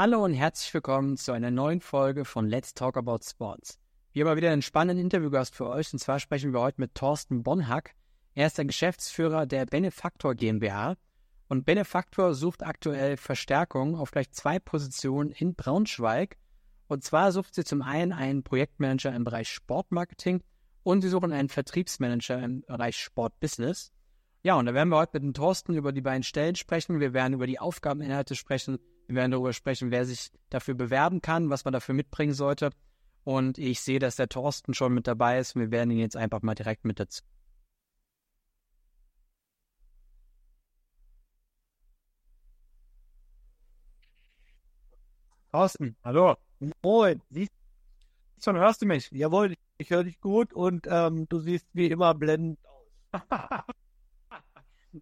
Hallo und herzlich willkommen zu einer neuen Folge von Let's Talk About Sports. Wir haben wieder einen spannenden Interviewgast für euch und zwar sprechen wir heute mit Thorsten Bonhack. Er ist der Geschäftsführer der Benefaktor GmbH und Benefaktor sucht aktuell Verstärkung auf gleich zwei Positionen in Braunschweig. Und zwar sucht sie zum einen einen Projektmanager im Bereich Sportmarketing und sie suchen einen Vertriebsmanager im Bereich Sportbusiness. Ja, und da werden wir heute mit dem Thorsten über die beiden Stellen sprechen. Wir werden über die Aufgabeninhalte sprechen. Wir werden darüber sprechen, wer sich dafür bewerben kann, was man dafür mitbringen sollte. Und ich sehe, dass der Thorsten schon mit dabei ist. Wir werden ihn jetzt einfach mal direkt mit dazu. Thorsten, hallo. Moin. Siehst du, hörst du mich? Jawohl, ich höre dich gut und ähm, du siehst wie immer blendend aus.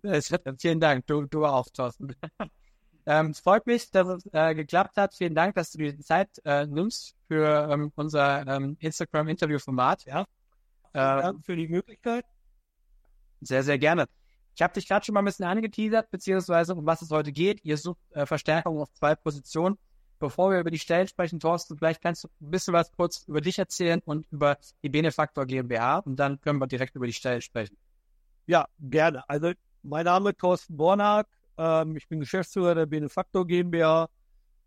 Vielen Dank, du, du auch, Thorsten. ähm, es freut mich, dass es äh, geklappt hat. Vielen Dank, dass du die Zeit äh, nimmst für ähm, unser ähm, Instagram-Interview-Format. Ja. Vielen Dank für die Möglichkeit. Sehr, sehr gerne. Ich habe dich gerade schon mal ein bisschen angeteasert, beziehungsweise um was es heute geht. Ihr sucht äh, Verstärkung auf zwei Positionen. Bevor wir über die Stellen sprechen, Thorsten, vielleicht kannst du ein bisschen was kurz über dich erzählen und über die Benefaktor GmbH und dann können wir direkt über die Stellen sprechen. Ja, gerne. Also mein Name ist Thorsten Bornag. Ähm, ich bin Geschäftsführer der Benefaktor GmbH.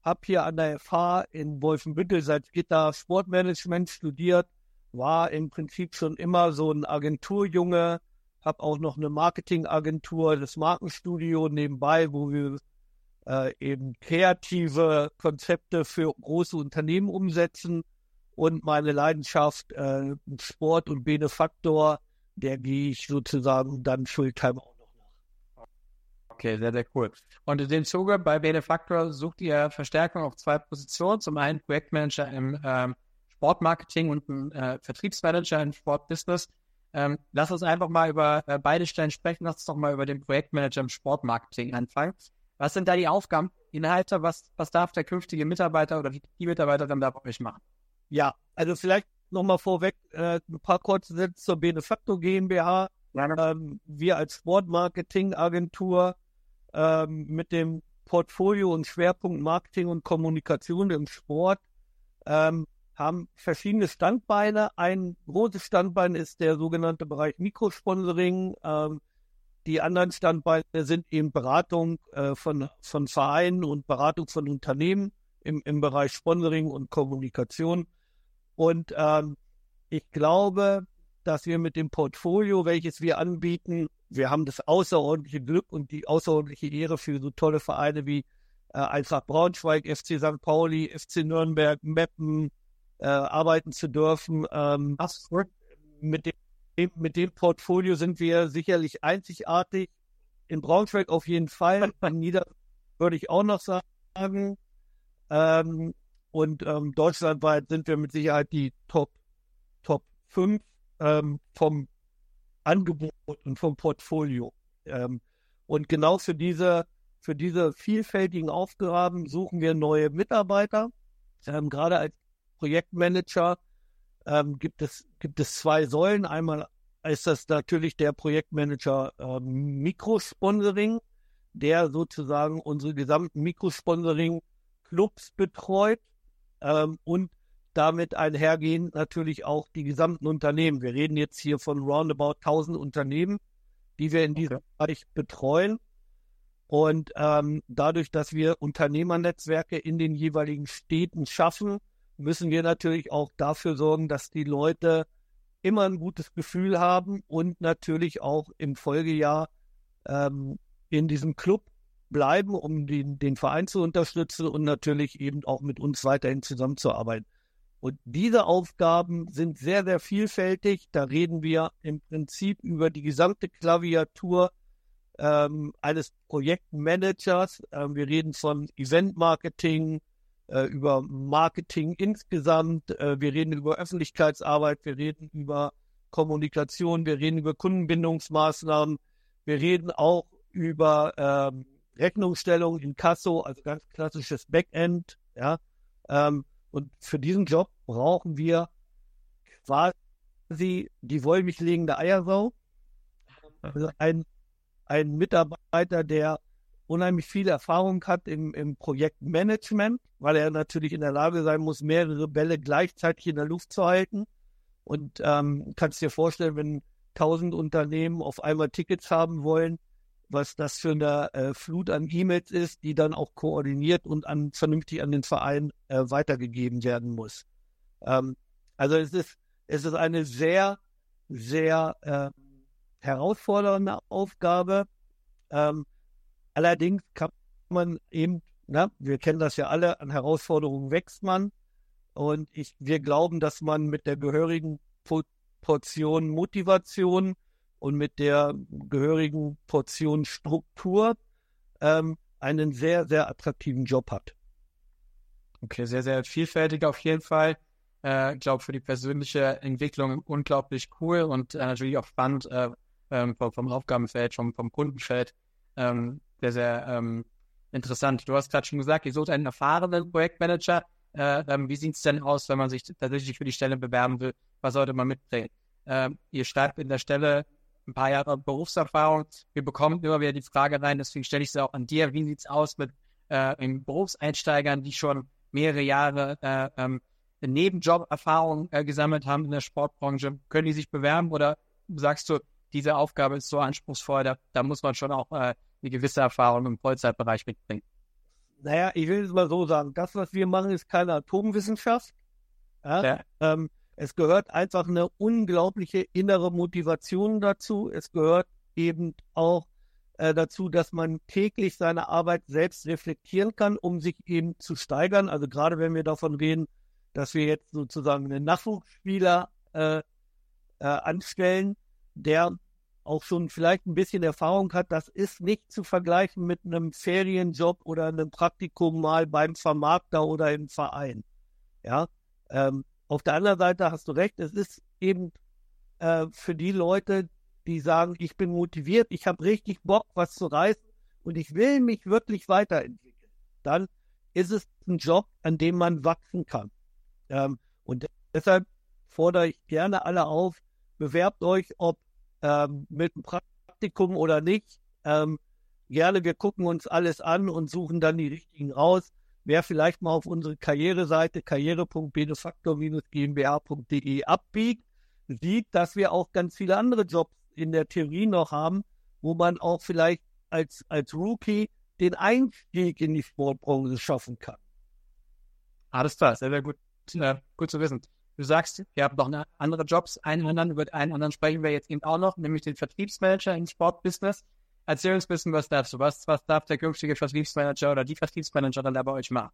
Habe hier an der FH in Wolfenbüttel seit Gitter Sportmanagement studiert. War im Prinzip schon immer so ein Agenturjunge. Habe auch noch eine Marketingagentur, das Markenstudio nebenbei, wo wir äh, eben kreative Konzepte für große Unternehmen umsetzen. Und meine Leidenschaft äh, Sport und Benefaktor, der gehe ich sozusagen dann Fulltime auch Okay, sehr, sehr cool. Und in dem Zuge bei Benefactor sucht ihr Verstärkung auf zwei Positionen. Zum einen Projektmanager im ähm, Sportmarketing und ein äh, Vertriebsmanager im Sportbusiness. Ähm, lass uns einfach mal über äh, beide Stellen sprechen. Lass uns doch mal über den Projektmanager im Sportmarketing anfangen. Was sind da die Aufgaben, Inhalte? Was, was darf der künftige Mitarbeiter oder die, die Mitarbeiterin da bei euch machen? Ja, also vielleicht nochmal vorweg äh, ein paar kurze Sätze zur Benefactor GmbH. Ähm, wir als Sportmarketing-Agentur ähm, mit dem Portfolio und Schwerpunkt Marketing und Kommunikation im Sport ähm, haben verschiedene Standbeine. Ein großes Standbein ist der sogenannte Bereich Mikrosponsoring. Ähm, die anderen Standbeine sind eben Beratung äh, von, von Vereinen und Beratung von Unternehmen im, im Bereich Sponsoring und Kommunikation. Und ähm, ich glaube, dass wir mit dem Portfolio, welches wir anbieten, wir haben das außerordentliche Glück und die außerordentliche Ehre für so tolle Vereine wie äh, Eintracht Braunschweig, FC St. Pauli, FC Nürnberg, Meppen äh, arbeiten zu dürfen. Ähm, mit, dem, mit dem Portfolio sind wir sicherlich einzigartig. In Braunschweig auf jeden Fall. In Nieder würde ich auch noch sagen. Ähm, und ähm, deutschlandweit sind wir mit Sicherheit die Top, Top 5 ähm, vom Angebot und vom Portfolio. Ähm, und genau für diese, für diese vielfältigen Aufgaben suchen wir neue Mitarbeiter. Ähm, gerade als Projektmanager ähm, gibt es, gibt es zwei Säulen. Einmal ist das natürlich der Projektmanager ähm, Mikrosponsoring, der sozusagen unsere gesamten Mikrosponsoring-Clubs betreut ähm, und damit einhergehen natürlich auch die gesamten Unternehmen. Wir reden jetzt hier von roundabout 1000 Unternehmen, die wir in diesem okay. Bereich betreuen. Und ähm, dadurch, dass wir Unternehmernetzwerke in den jeweiligen Städten schaffen, müssen wir natürlich auch dafür sorgen, dass die Leute immer ein gutes Gefühl haben und natürlich auch im Folgejahr ähm, in diesem Club bleiben, um den, den Verein zu unterstützen und natürlich eben auch mit uns weiterhin zusammenzuarbeiten. Und diese Aufgaben sind sehr, sehr vielfältig. Da reden wir im Prinzip über die gesamte Klaviatur ähm, eines Projektmanagers. Ähm, wir reden von Eventmarketing, äh, über Marketing insgesamt. Äh, wir reden über Öffentlichkeitsarbeit. Wir reden über Kommunikation. Wir reden über Kundenbindungsmaßnahmen. Wir reden auch über ähm, Rechnungsstellung in Kasso, also ganz klassisches Backend. Ja, ähm, und für diesen Job brauchen wir quasi die wollmilchlegende Eiersau. Also ein, ein Mitarbeiter, der unheimlich viel Erfahrung hat im, im Projektmanagement, weil er natürlich in der Lage sein muss, mehrere Bälle gleichzeitig in der Luft zu halten. Und ähm, kannst dir vorstellen, wenn tausend Unternehmen auf einmal Tickets haben wollen, was das für eine äh, Flut an E-Mails ist, die dann auch koordiniert und an, vernünftig an den Verein äh, weitergegeben werden muss. Ähm, also es ist, es ist eine sehr, sehr äh, herausfordernde Aufgabe. Ähm, allerdings kann man eben, na, wir kennen das ja alle, an Herausforderungen wächst man. Und ich, wir glauben, dass man mit der gehörigen Portion Motivation und mit der gehörigen Portion Struktur ähm, einen sehr, sehr attraktiven Job hat. Okay, sehr, sehr vielfältig auf jeden Fall. Äh, ich glaube, für die persönliche Entwicklung unglaublich cool und äh, natürlich auch spannend äh, ähm, vom, vom, Aufgabenfeld, vom, vom Kundenfeld. Ähm, sehr, sehr ähm, interessant. Du hast gerade schon gesagt, ihr sucht einen erfahrenen Projektmanager. Äh, ähm, wie sieht es denn aus, wenn man sich tatsächlich für die Stelle bewerben will? Was sollte man mitbringen? Äh, ihr schreibt in der Stelle ein paar Jahre Berufserfahrung. Wir bekommen immer wieder die Frage rein, deswegen stelle ich sie auch an dir. Wie sieht es aus mit äh, Berufseinsteigern, die schon mehrere Jahre äh, ähm, Nebenjob-Erfahrung äh, gesammelt haben in der Sportbranche? Können die sich bewerben oder sagst du, diese Aufgabe ist so anspruchsvoll, da, da muss man schon auch äh, eine gewisse Erfahrung im Vollzeitbereich mitbringen? Naja, ich will es mal so sagen. Das, was wir machen, ist keine Atomwissenschaft. Ja? ja. Ähm, es gehört einfach eine unglaubliche innere Motivation dazu. Es gehört eben auch äh, dazu, dass man täglich seine Arbeit selbst reflektieren kann, um sich eben zu steigern. Also gerade wenn wir davon reden, dass wir jetzt sozusagen einen Nachwuchsspieler äh, äh, anstellen, der auch schon vielleicht ein bisschen Erfahrung hat, das ist nicht zu vergleichen mit einem Ferienjob oder einem Praktikum mal beim Vermarkter oder im Verein. Ja, ähm, auf der anderen Seite hast du recht, es ist eben äh, für die Leute, die sagen, ich bin motiviert, ich habe richtig Bock, was zu reißen und ich will mich wirklich weiterentwickeln, dann ist es ein Job, an dem man wachsen kann. Ähm, und deshalb fordere ich gerne alle auf, bewerbt euch, ob ähm, mit einem Praktikum oder nicht. Ähm, gerne, wir gucken uns alles an und suchen dann die richtigen raus. Wer vielleicht mal auf unsere Karriereseite karriere.benefaktor-gmbh.de abbiegt, sieht, dass wir auch ganz viele andere Jobs in der Theorie noch haben, wo man auch vielleicht als, als Rookie den Einstieg in die Sportbranche schaffen kann. Alles klar, sehr, sehr gut, äh, gut zu wissen. Du sagst, ihr habt noch andere Jobs, einen anderen, über einen anderen sprechen wir jetzt eben auch noch, nämlich den Vertriebsmanager im Sportbusiness. Erzähl uns ein bisschen was dazu. Was, was darf der künftige Vertriebsmanager oder die Vertriebsmanager dann da bei euch machen?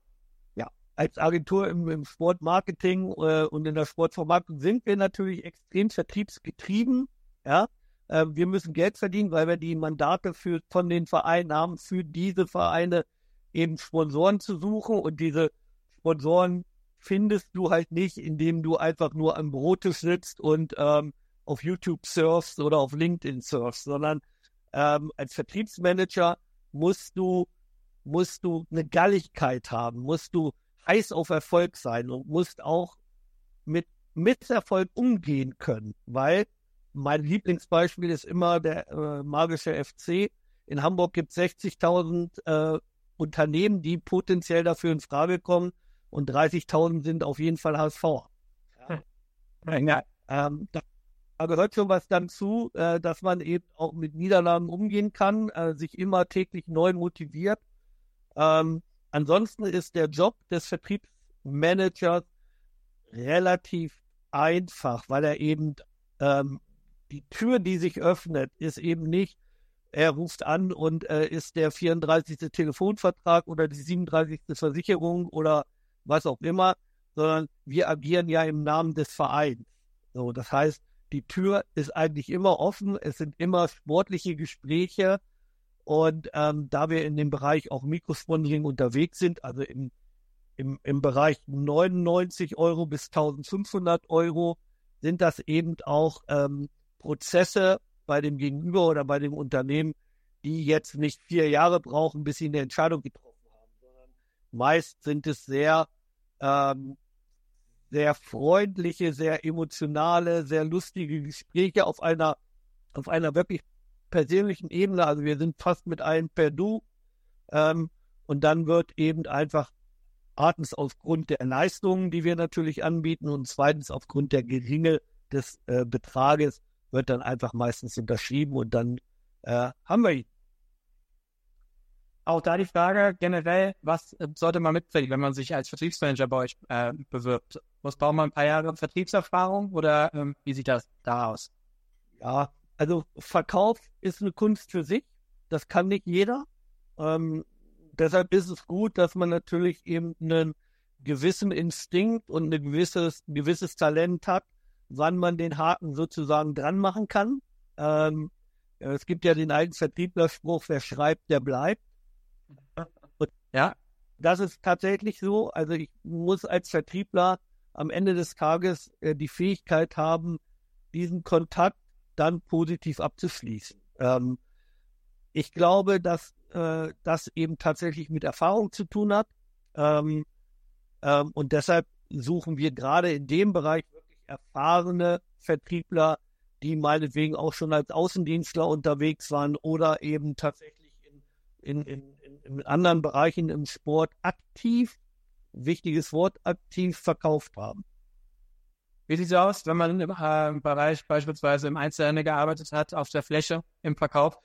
Ja, als Agentur im, im Sportmarketing äh, und in der Sportvermarktung sind wir natürlich extrem vertriebsgetrieben. Ja, äh, wir müssen Geld verdienen, weil wir die Mandate für, von den Vereinen haben, für diese Vereine eben Sponsoren zu suchen und diese Sponsoren findest du halt nicht, indem du einfach nur am Brotisch sitzt und ähm, auf YouTube surfst oder auf LinkedIn surfst, sondern ähm, als Vertriebsmanager musst du, musst du eine Galligkeit haben, musst du heiß auf Erfolg sein und musst auch mit Misserfolg umgehen können, weil mein Lieblingsbeispiel ist immer der äh, magische FC. In Hamburg gibt es 60.000 äh, Unternehmen, die potenziell dafür in Frage kommen und 30.000 sind auf jeden Fall HSV. Ja. Ja. Ähm, da gehört schon was dann zu, äh, dass man eben auch mit Niederlagen umgehen kann, äh, sich immer täglich neu motiviert. Ähm, ansonsten ist der Job des Vertriebsmanagers relativ einfach, weil er eben ähm, die Tür, die sich öffnet, ist eben nicht, er ruft an und äh, ist der 34. Telefonvertrag oder die 37. Versicherung oder was auch immer, sondern wir agieren ja im Namen des Vereins. So, das heißt, die Tür ist eigentlich immer offen. Es sind immer sportliche Gespräche. Und ähm, da wir in dem Bereich auch Mikrosponsoring unterwegs sind, also im, im, im Bereich 99 Euro bis 1500 Euro, sind das eben auch ähm, Prozesse bei dem Gegenüber oder bei dem Unternehmen, die jetzt nicht vier Jahre brauchen, bis sie eine Entscheidung getroffen haben, sondern meist sind es sehr ähm, sehr freundliche, sehr emotionale, sehr lustige Gespräche auf einer, auf einer wirklich persönlichen Ebene. Also wir sind fast mit allen per Du. Ähm, und dann wird eben einfach erstens aufgrund der Leistungen, die wir natürlich anbieten und zweitens aufgrund der Geringe des äh, Betrages wird dann einfach meistens unterschrieben und dann äh, haben wir ihn. Auch da die Frage generell, was äh, sollte man mitbringen, wenn man sich als Vertriebsmanager bei euch äh, bewirbt? Muss braucht man ein paar Jahre Vertriebserfahrung oder ähm, wie sieht das da aus? Ja, also Verkauf ist eine Kunst für sich. Das kann nicht jeder. Ähm, deshalb ist es gut, dass man natürlich eben einen gewissen Instinkt und ein gewisses, ein gewisses Talent hat, wann man den Haken sozusagen dran machen kann. Ähm, es gibt ja den alten Vertrieblerspruch, wer schreibt, der bleibt. Und ja, das ist tatsächlich so. Also ich muss als Vertriebler am Ende des Tages äh, die Fähigkeit haben, diesen Kontakt dann positiv abzuschließen. Ähm, ich glaube, dass äh, das eben tatsächlich mit Erfahrung zu tun hat. Ähm, ähm, und deshalb suchen wir gerade in dem Bereich wirklich erfahrene Vertriebler, die meinetwegen auch schon als Außendienstler unterwegs waren oder eben tatsächlich in, in, in, in anderen Bereichen im Sport aktiv, wichtiges Wort, aktiv verkauft haben. Wie sieht es aus, wenn man im äh, Bereich beispielsweise im Einzelhandel gearbeitet hat, auf der Fläche, im Verkauf?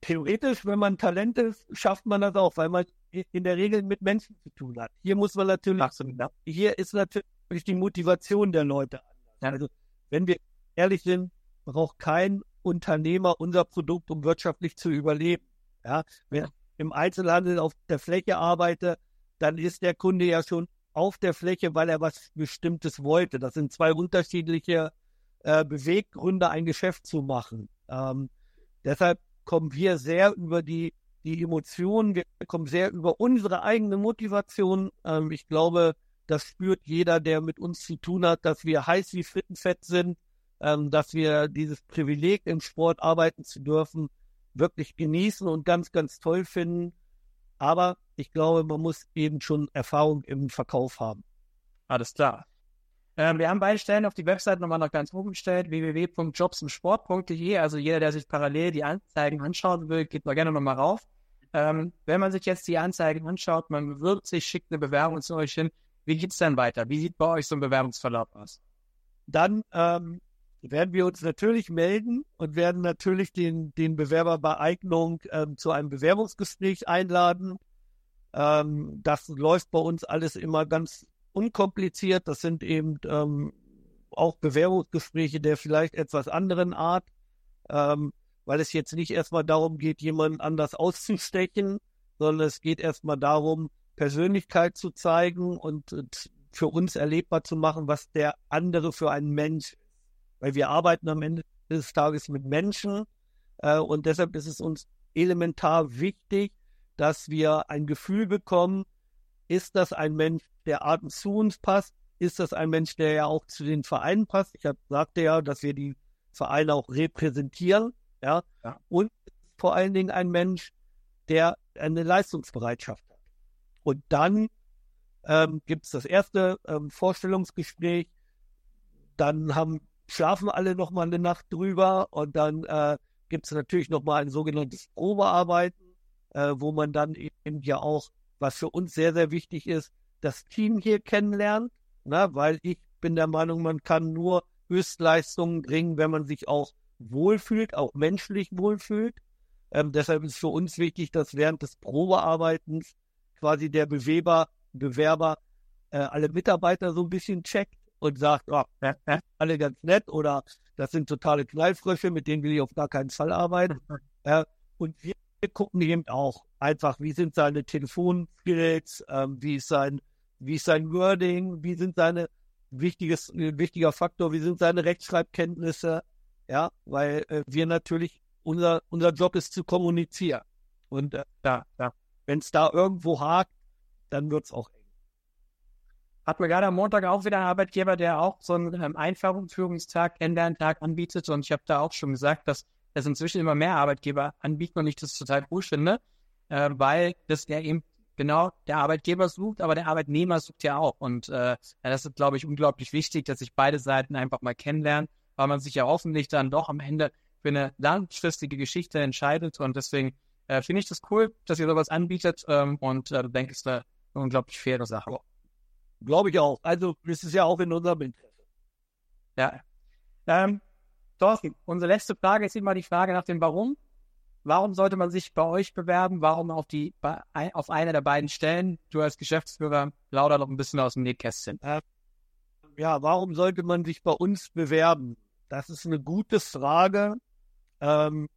Theoretisch, wenn man Talent ist, schafft man das auch, weil man in der Regel mit Menschen zu tun hat. Hier muss man natürlich, Absolut. hier ist natürlich die Motivation der Leute anders. Also, wenn wir ehrlich sind, braucht kein Unternehmer unser Produkt, um wirtschaftlich zu überleben. Ja, ich im Einzelhandel auf der Fläche arbeite, dann ist der Kunde ja schon auf der Fläche, weil er was Bestimmtes wollte. Das sind zwei unterschiedliche äh, Beweggründe, ein Geschäft zu machen. Ähm, deshalb kommen wir sehr über die, die Emotionen, wir kommen sehr über unsere eigene Motivation. Ähm, ich glaube, das spürt jeder, der mit uns zu tun hat, dass wir heiß wie Frittenfett sind ähm, dass wir dieses Privileg im Sport arbeiten zu dürfen, wirklich genießen und ganz, ganz toll finden. Aber ich glaube, man muss eben schon Erfahrung im Verkauf haben. Alles klar. Ähm, wir haben beide Stellen auf die Website nochmal noch ganz oben gestellt, www.jobsimsport.de. Also jeder, der sich parallel die Anzeigen anschauen will, geht mal gerne nochmal rauf. Ähm, wenn man sich jetzt die Anzeigen anschaut, man bewirbt sich, schickt eine Bewerbung zu euch hin, wie geht es dann weiter? Wie sieht bei euch so ein Bewerbungsverlauf aus? Dann ähm, werden wir uns natürlich melden und werden natürlich den, den Bewerber bei Eignung ähm, zu einem Bewerbungsgespräch einladen. Ähm, das läuft bei uns alles immer ganz unkompliziert. Das sind eben ähm, auch Bewerbungsgespräche der vielleicht etwas anderen Art, ähm, weil es jetzt nicht erstmal darum geht, jemanden anders auszustechen, sondern es geht erstmal darum, Persönlichkeit zu zeigen und, und für uns erlebbar zu machen, was der andere für ein Mensch weil wir arbeiten am Ende des Tages mit Menschen äh, und deshalb ist es uns elementar wichtig, dass wir ein Gefühl bekommen, ist das ein Mensch, der Arten zu uns passt? Ist das ein Mensch, der ja auch zu den Vereinen passt? Ich hab, sagte ja, dass wir die Vereine auch repräsentieren, ja? ja. Und vor allen Dingen ein Mensch, der eine Leistungsbereitschaft hat. Und dann ähm, gibt es das erste ähm, Vorstellungsgespräch. Dann haben schlafen alle noch mal eine Nacht drüber und dann äh, gibt es natürlich noch mal ein sogenanntes Probearbeiten, äh, wo man dann eben ja auch, was für uns sehr, sehr wichtig ist, das Team hier kennenlernt, ne? weil ich bin der Meinung, man kann nur Höchstleistungen bringen, wenn man sich auch wohlfühlt, auch menschlich wohlfühlt. Ähm, deshalb ist für uns wichtig, dass während des Probearbeitens quasi der Bewerber, Bewerber äh, alle Mitarbeiter so ein bisschen checkt und sagt, oh, äh, äh, alle ganz nett oder das sind totale Knallfrösche, mit denen will ich auf gar keinen Fall arbeiten. äh, und wir gucken eben auch einfach, wie sind seine Telefonskills, ähm, wie ist sein, wie ist sein Wording, wie sind seine wichtiges, wichtiger Faktor, wie sind seine Rechtschreibkenntnisse, ja, weil äh, wir natürlich unser, unser Job ist zu kommunizieren. Und äh, ja, ja. wenn es da irgendwo hakt, dann wird es auch eng hat mir gerade am Montag auch wieder einen Arbeitgeber, der auch so einen ähm, Einführungstag, Kennenlerntag anbietet. Und ich habe da auch schon gesagt, dass es inzwischen immer mehr Arbeitgeber anbieten und ich das total cool finde, äh, weil das ja eben genau der Arbeitgeber sucht, aber der Arbeitnehmer sucht ja auch. Und äh, das ist, glaube ich, unglaublich wichtig, dass sich beide Seiten einfach mal kennenlernen, weil man sich ja hoffentlich dann doch am Ende für eine langfristige Geschichte entscheidet. Und deswegen äh, finde ich das cool, dass ihr sowas anbietet ähm, und äh, denke, es ist eine unglaublich faire Sache. Glaube ich auch. Also es ist ja auch in unserem Interesse. Ja. Ähm, Thorsten, unsere letzte Frage ist immer die Frage nach dem Warum. Warum sollte man sich bei euch bewerben? Warum auf die auf eine der beiden Stellen? Du als Geschäftsführer lauter noch ein bisschen aus dem Nähkästchen. Ja, warum sollte man sich bei uns bewerben? Das ist eine gute Frage. Ähm,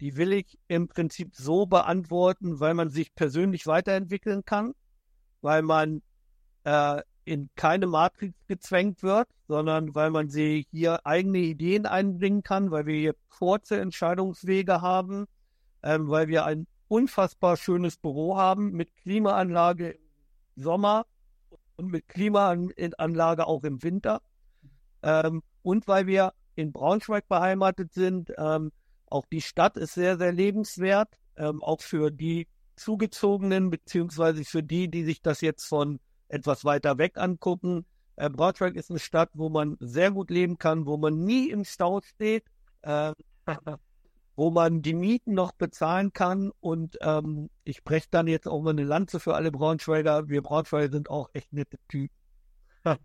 die will ich im Prinzip so beantworten, weil man sich persönlich weiterentwickeln kann, weil man äh, in keine Matrix gezwängt wird, sondern weil man sie hier eigene Ideen einbringen kann, weil wir hier kurze Entscheidungswege haben, ähm, weil wir ein unfassbar schönes Büro haben mit Klimaanlage im Sommer und mit Klimaanlage auch im Winter. Ähm, und weil wir in Braunschweig beheimatet sind. Ähm, auch die Stadt ist sehr, sehr lebenswert, ähm, auch für die Zugezogenen, beziehungsweise für die, die sich das jetzt von etwas weiter weg angucken. Äh, Braunschweig ist eine Stadt, wo man sehr gut leben kann, wo man nie im Stau steht. Äh, wo man die Mieten noch bezahlen kann. Und ähm, ich breche dann jetzt auch mal eine Lanze für alle Braunschweiger. Wir Braunschweiger sind auch echt nette Typen.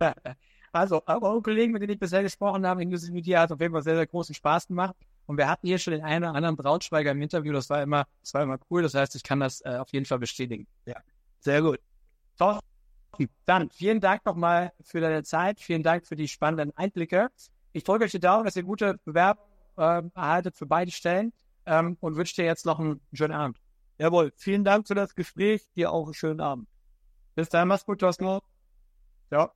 also, eure Kollegen, mit denen ich bisher gesprochen habe, inklusive mit dir, hat auf jeden Fall sehr, sehr großen Spaß gemacht. Und wir hatten hier schon den einen oder anderen Braunschweiger im Interview. Das war immer, das war immer cool. Das heißt, ich kann das äh, auf jeden Fall bestätigen. Ja, sehr gut. So, dann vielen Dank nochmal für deine Zeit. Vielen Dank für die spannenden Einblicke. Ich drücke euch die Daumen, dass ihr gute Bewerbungen äh, erhaltet für beide Stellen ähm, und wünsche dir jetzt noch einen schönen Abend. Jawohl, vielen Dank für das Gespräch. Dir auch einen schönen Abend. Bis dann, mach's gut, Thorsten. Ja.